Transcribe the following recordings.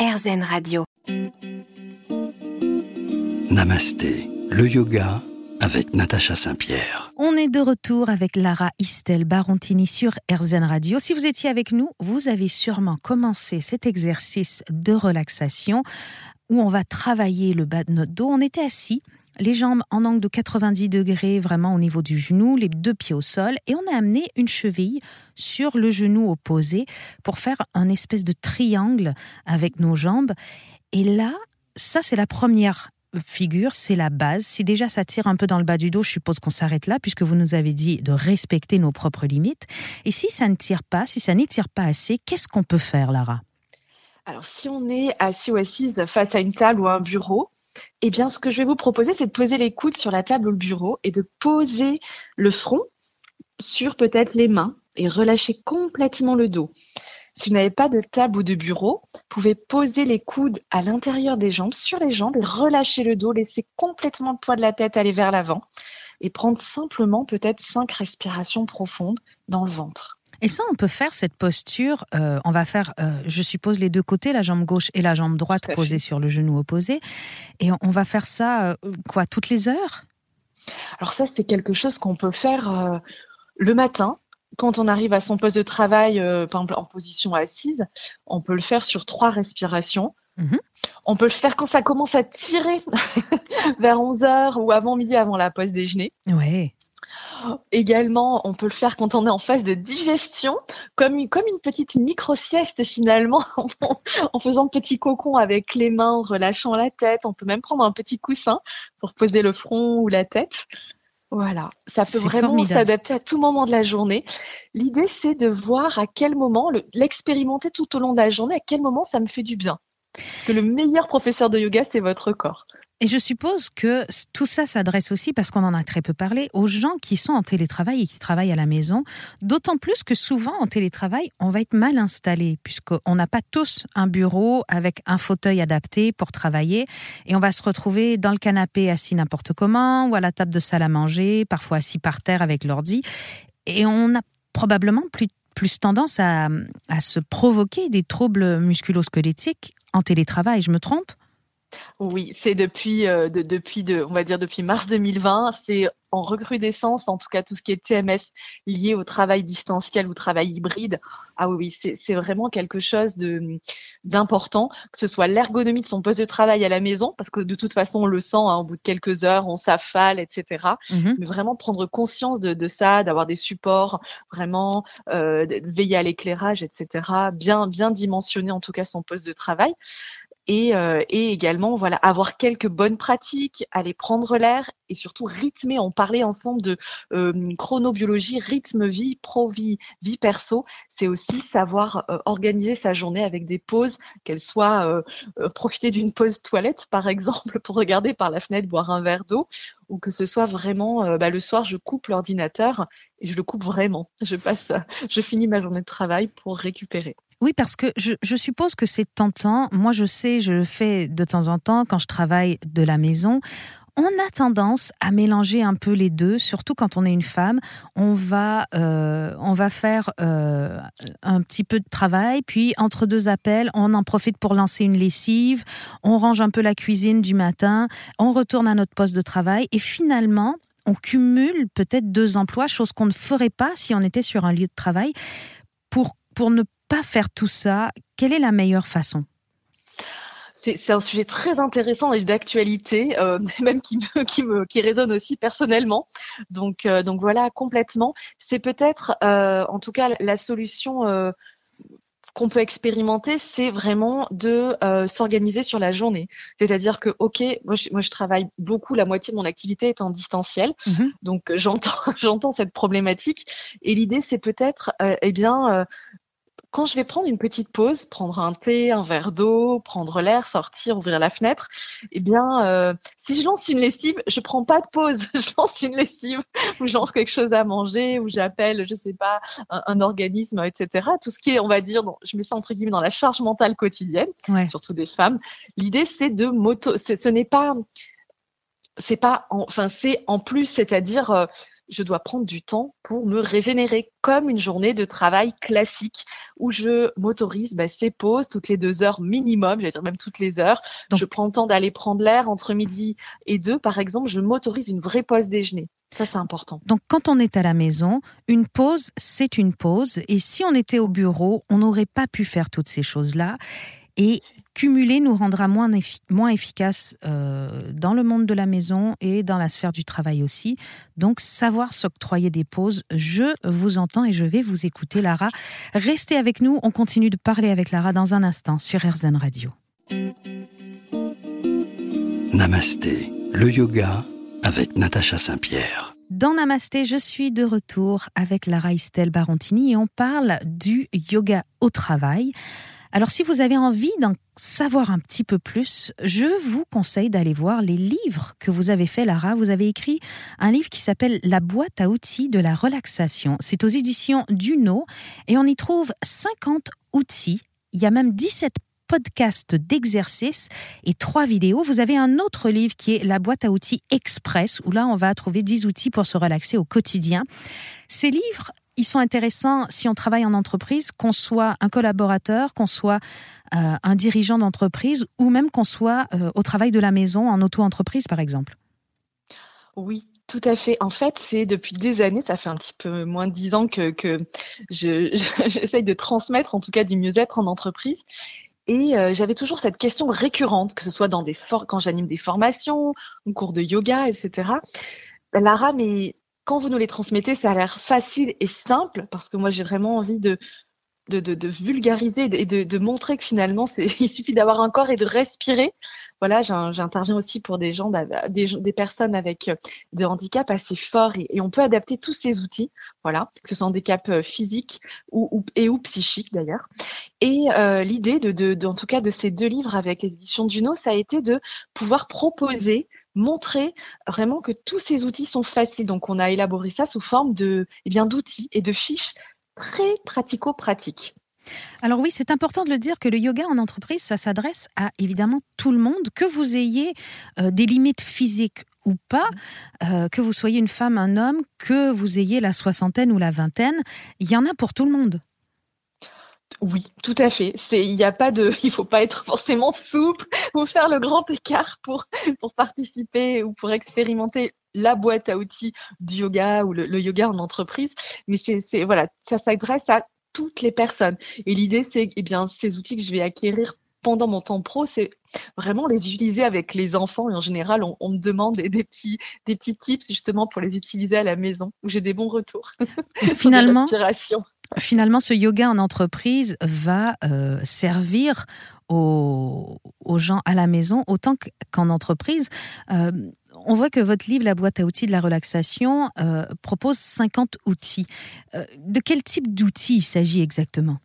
RZN Radio. Namasté, le yoga avec Natacha Saint-Pierre. On est de retour avec Lara Istel Barontini sur RZN Radio. Si vous étiez avec nous, vous avez sûrement commencé cet exercice de relaxation où on va travailler le bas de notre dos. On était assis les jambes en angle de 90 degrés, vraiment au niveau du genou, les deux pieds au sol, et on a amené une cheville sur le genou opposé pour faire un espèce de triangle avec nos jambes. Et là, ça c'est la première figure, c'est la base. Si déjà ça tire un peu dans le bas du dos, je suppose qu'on s'arrête là, puisque vous nous avez dit de respecter nos propres limites. Et si ça ne tire pas, si ça n'étire pas assez, qu'est-ce qu'on peut faire, Lara? Alors, si on est assis ou assise face à une table ou un bureau, eh bien, ce que je vais vous proposer, c'est de poser les coudes sur la table ou le bureau et de poser le front sur peut-être les mains et relâcher complètement le dos. Si vous n'avez pas de table ou de bureau, vous pouvez poser les coudes à l'intérieur des jambes, sur les jambes, et relâcher le dos, laisser complètement le poids de la tête aller vers l'avant et prendre simplement peut-être cinq respirations profondes dans le ventre. Et ça, on peut faire cette posture. Euh, on va faire, euh, je suppose, les deux côtés, la jambe gauche et la jambe droite posées sur le genou opposé. Et on, va faire ça, euh, quoi, toutes les heures? Alors ça, c'est quelque chose qu'on peut faire le matin. Quand on arrive à son poste de travail, par exemple en position assise, on peut le faire sur trois respirations. Mhm. On peut le faire quand ça commence à tirer vers 11 heures ou avant midi, avant la pause déjeuner. Ouais. Également, on peut le faire quand on est en phase de digestion, comme une, comme une petite micro-sieste finalement, en faisant petit cocon avec les mains, en relâchant la tête. On peut même prendre un petit coussin pour poser le front ou la tête. Voilà, ça peut vraiment s'adapter à tout moment de la journée. L'idée, c'est de voir à quel moment, l'expérimenter tout au long de la journée, à quel moment ça me fait du bien. Parce que le meilleur professeur de yoga, c'est votre corps. Et je suppose que tout ça s'adresse aussi, parce qu'on en a très peu parlé, aux gens qui sont en télétravail et qui travaillent à la maison. D'autant plus que souvent en télétravail, on va être mal installé, puisqu'on n'a pas tous un bureau avec un fauteuil adapté pour travailler. Et on va se retrouver dans le canapé assis n'importe comment, ou à la table de salle à manger, parfois assis par terre avec l'ordi. Et on a probablement plus tendance à, à se provoquer des troubles musculo-squelettiques en télétravail. Je me trompe? Oui, c'est depuis, euh, depuis de, on va dire depuis mars 2020, c'est en recrudescence, en tout cas tout ce qui est TMS lié au travail distanciel ou travail hybride. Ah oui, c'est vraiment quelque chose de d'important, que ce soit l'ergonomie de son poste de travail à la maison, parce que de toute façon on le sent, hein, au bout de quelques heures, on s'affale, etc. Mm-hmm. Mais vraiment prendre conscience de, ça, d'avoir des supports, vraiment euh, veiller à l'éclairage, etc. Bien bien dimensionner en tout cas son poste de travail. Euh, et, également voilà avoir quelques bonnes pratiques, aller prendre l'air et surtout rythmer. On parlait ensemble de euh, chronobiologie, rythme vie, pro vie, vie perso. C'est aussi savoir euh, organiser sa journée avec des pauses, qu'elles soient profiter d'une pause toilette par exemple pour regarder par la fenêtre, boire un verre d'eau, ou que ce soit vraiment bah, le soir je coupe l'ordinateur et je le coupe vraiment. Je passe, je finis ma journée de travail pour récupérer. Oui, parce que je, suppose que c'est tentant. Moi, je sais, je le fais de temps en temps quand je travaille de la maison. On a tendance à mélanger un peu les deux, surtout quand on est une femme. On va, euh, on va faire euh, un petit peu de travail, puis entre deux appels, on en profite pour lancer une lessive, on range un peu la cuisine du matin, on retourne à notre poste de travail et finalement, on cumule peut-être deux emplois, chose qu'on ne ferait pas si on était sur un lieu de travail. Pour, pour ne pas faire tout ça, quelle est la meilleure façon? C'est un sujet très intéressant et d'actualité, euh, même qui me, qui me qui résonne aussi personnellement. Donc euh, donc voilà complètement. C'est peut-être euh, en tout cas la solution qu'on peut expérimenter, c'est vraiment de s'organiser sur la journée. C'est-à-dire que, ok, moi je, moi je, travaille beaucoup, la moitié de mon activité est en distanciel, mm-hmm. donc j'entends j'entends cette problématique. Et l'idée, c'est peut-être, eh bien, quand je vais prendre une petite pause, prendre un thé, un verre d'eau, prendre l'air, sortir, ouvrir la fenêtre, eh bien, euh, si je lance une lessive, je prends pas de pause. je lance une lessive ou je lance quelque chose à manger ou j'appelle, je sais pas, un, organisme, etc. Tout ce qui est, on va dire, je mets ça entre guillemets dans la charge mentale quotidienne, surtout des femmes. L'idée, c'est de moto. Ce n'est pas, c'est pas, enfin, c'est en plus, c'est-à-dire. Euh, je dois prendre du temps pour me régénérer, comme une journée de travail classique où je m'autorise bah, ces pauses toutes les deux heures minimum, j'allais dire même toutes les heures. je prends le temps d'aller prendre l'air entre midi et deux, par exemple, je m'autorise une vraie pause déjeuner. Ça, c'est important. Donc, quand on est à la maison, une pause, c'est une pause. Et si on était au bureau, on n'aurait pas pu faire toutes ces choses-là. Et cumuler nous rendra moins, moins efficaces euh, dans le monde de la maison et dans la sphère du travail aussi. Donc, savoir s'octroyer des pauses, je vous entends et je vais vous écouter, Lara. Restez avec nous, on continue de parler avec Lara dans un instant sur RZN Radio. Namasté, le yoga avec Natacha Saint-Pierre. Dans Namasté, je suis de retour avec Lara Estelle Barontini et on parle du yoga au travail. Alors si vous avez envie d'en savoir un petit peu plus, je vous conseille d'aller voir les livres que vous avez fait, Lara. Vous avez écrit un livre qui s'appelle La boîte à outils de la relaxation. C'est aux éditions Duno et on y trouve 50 outils. Il y a même 17 podcasts d'exercices et trois vidéos. Vous avez un autre livre qui est La boîte à outils express, où là, on va trouver 10 outils pour se relaxer au quotidien. Ces livres, ils sont intéressants si on travaille en entreprise, qu'on soit un collaborateur, qu'on soit euh, un dirigeant d'entreprise ou même qu'on soit euh, au travail de la maison, en auto-entreprise par exemple. Oui, tout à fait. En fait, c'est depuis des années, ça fait un petit peu moins de dix ans que, j'essaye de transmettre en tout cas du mieux-être en entreprise. Et euh, j'avais toujours cette question récurrente, que ce soit dans des quand j'anime des formations, ou cours de yoga, etc. Lara, mais quand vous nous les transmettez, ça a l'air facile et simple parce que moi j'ai vraiment envie de, de, vulgariser et de, montrer que finalement il suffit d'avoir un corps et de respirer. Voilà, j'interviens aussi pour des gens, bah, bah, des, personnes avec euh, des handicaps assez forts et, on peut adapter tous ces outils, voilà, que ce soit handicap euh, physique ou, et ou psychique d'ailleurs. Et euh, l'idée de, en tout cas de ces deux livres avec les éditions Duno, ça a été de pouvoir proposer montrer vraiment que tous ces outils sont faciles. Donc, on a élaboré ça sous forme de, eh bien, d'outils et de fiches très pratico-pratiques. Alors oui, c'est important de le dire que le yoga en entreprise, ça s'adresse à évidemment tout le monde, que vous ayez euh, des limites physiques ou pas, euh, que vous soyez une femme, un homme, que vous ayez la soixantaine ou la vingtaine, il y en a pour tout le monde. Oui, tout à fait. C'est, il n'y a pas de, il faut pas être forcément souple ou faire le grand écart pour pour participer ou pour expérimenter la boîte à outils du yoga ou le, yoga en entreprise. Mais c'est, c'est voilà, ça s'adresse à toutes les personnes. Et l'idée, c'est, eh bien, ces outils que je vais acquérir pendant mon temps pro, c'est vraiment les utiliser avec les enfants. Et en général, on, me demande des, petits, des petits tips justement pour les utiliser à la maison, où j'ai des bons retours. Finalement, finalement, ce yoga en entreprise va euh, servir aux, gens à la maison autant qu'en entreprise. Euh, on voit que votre livre, La boîte à outils de la relaxation, euh, propose 50 outils. de quel type d'outils il s'agit exactement?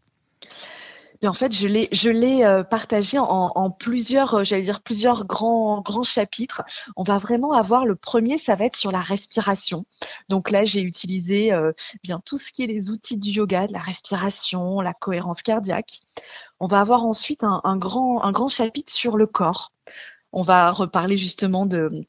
En fait, je l'ai, je l'ai euh, partagé en, plusieurs, euh, j'allais dire plusieurs grands, grands chapitres. On va vraiment avoir le premier, ça va être sur la respiration. Donc là, j'ai utilisé euh, bien tout ce qui est les outils du yoga, de la respiration, la cohérence cardiaque. On va avoir ensuite un, grand, un grand chapitre sur le corps. On va reparler justement de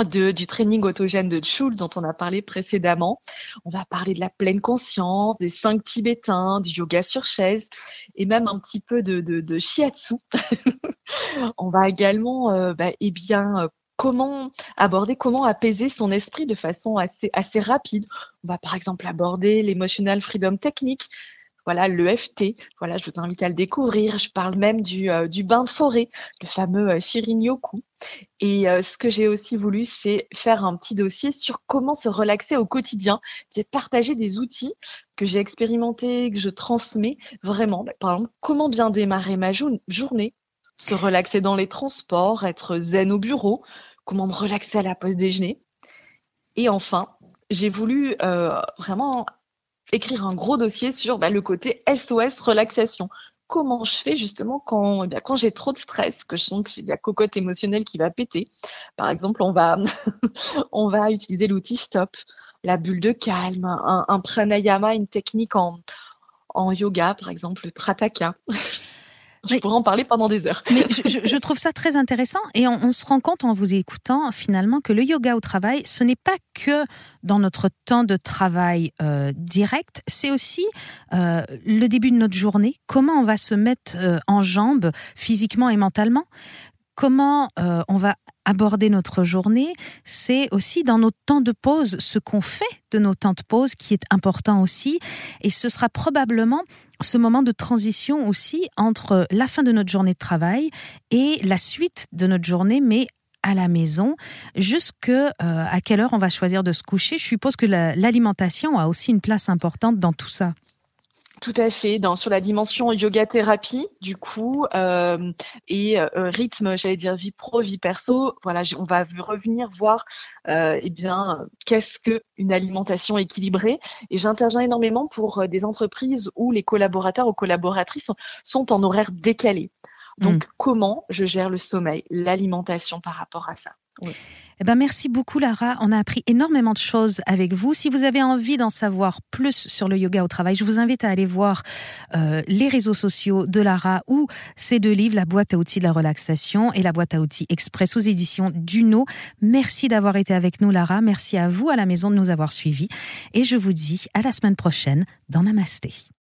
du training autogène de Chul dont on a parlé précédemment. On va parler de la pleine conscience, des cinq tibétains, du yoga sur chaise et même un petit peu de, de, shiatsu. on va également euh, bah, eh bien, euh, comment aborder, comment apaiser son esprit de façon assez, assez rapide. On va par exemple aborder l'emotional freedom technique, voilà l'EFT. Voilà, je vous invite à le découvrir. Je parle même du, euh, bain de forêt, le fameux euh, Shirin-yoku. Et euh, ce que j'ai aussi voulu, c'est faire un petit dossier sur comment se relaxer au quotidien. J'ai partagé des outils que j'ai expérimentés, que je transmets vraiment. Bah, par exemple, comment bien démarrer ma journée, se relaxer dans les transports, être zen au bureau, comment me relaxer à la pause déjeuner. Et enfin, j'ai voulu vraiment écrire un gros dossier sur bah, le côté SOS relaxation. Comment je fais justement quand, eh quand j'ai trop de stress, que je sens que j'ai la cocotte émotionnelle qui va péter. Par exemple, on va, on va utiliser l'outil stop, la bulle de calme, un, pranayama, une technique en, en yoga, par exemple le trataka. Je pourrais en parler pendant des heures. Mais je, trouve ça très intéressant et on, se rend compte en vous écoutant finalement que le yoga au travail, ce n'est pas que dans notre temps de travail euh, direct, c'est aussi euh, le début de notre journée, comment on va se mettre euh, en jambes physiquement et mentalement? Comment on va aborder notre journée, c'est aussi dans nos temps de pause, ce qu'on fait de nos temps de pause qui est important aussi. Et ce sera probablement ce moment de transition aussi entre la fin de notre journée de travail et la suite de notre journée, mais à la maison, jusque euh, à quelle heure on va choisir de se coucher? Je suppose que l'alimentation a aussi une place importante dans tout ça. Tout à fait, dans, sur la dimension yoga thérapie, du coup, euh, et euh, rythme, j'allais dire vie pro, vie perso. Voilà, on va revenir voir, euh, eh bien, qu'est-ce que une alimentation équilibrée. Et j'interviens énormément pour des entreprises où les collaborateurs ou collaboratrices sont, en horaire décalé. Donc, mm. comment je gère le sommeil, l'alimentation par rapport à ça? Eh ben, merci beaucoup, Lara. On a appris énormément de choses avec vous. Si vous avez envie d'en savoir plus sur le yoga au travail, je vous invite à aller voir euh, les réseaux sociaux de Lara ou ces deux livres, La boîte à outils de la relaxation et La boîte à outils express aux éditions Duno. Merci d'avoir été avec nous, Lara. Merci à vous à la maison de nous avoir suivis. Et je vous dis à la semaine prochaine dans Namasté.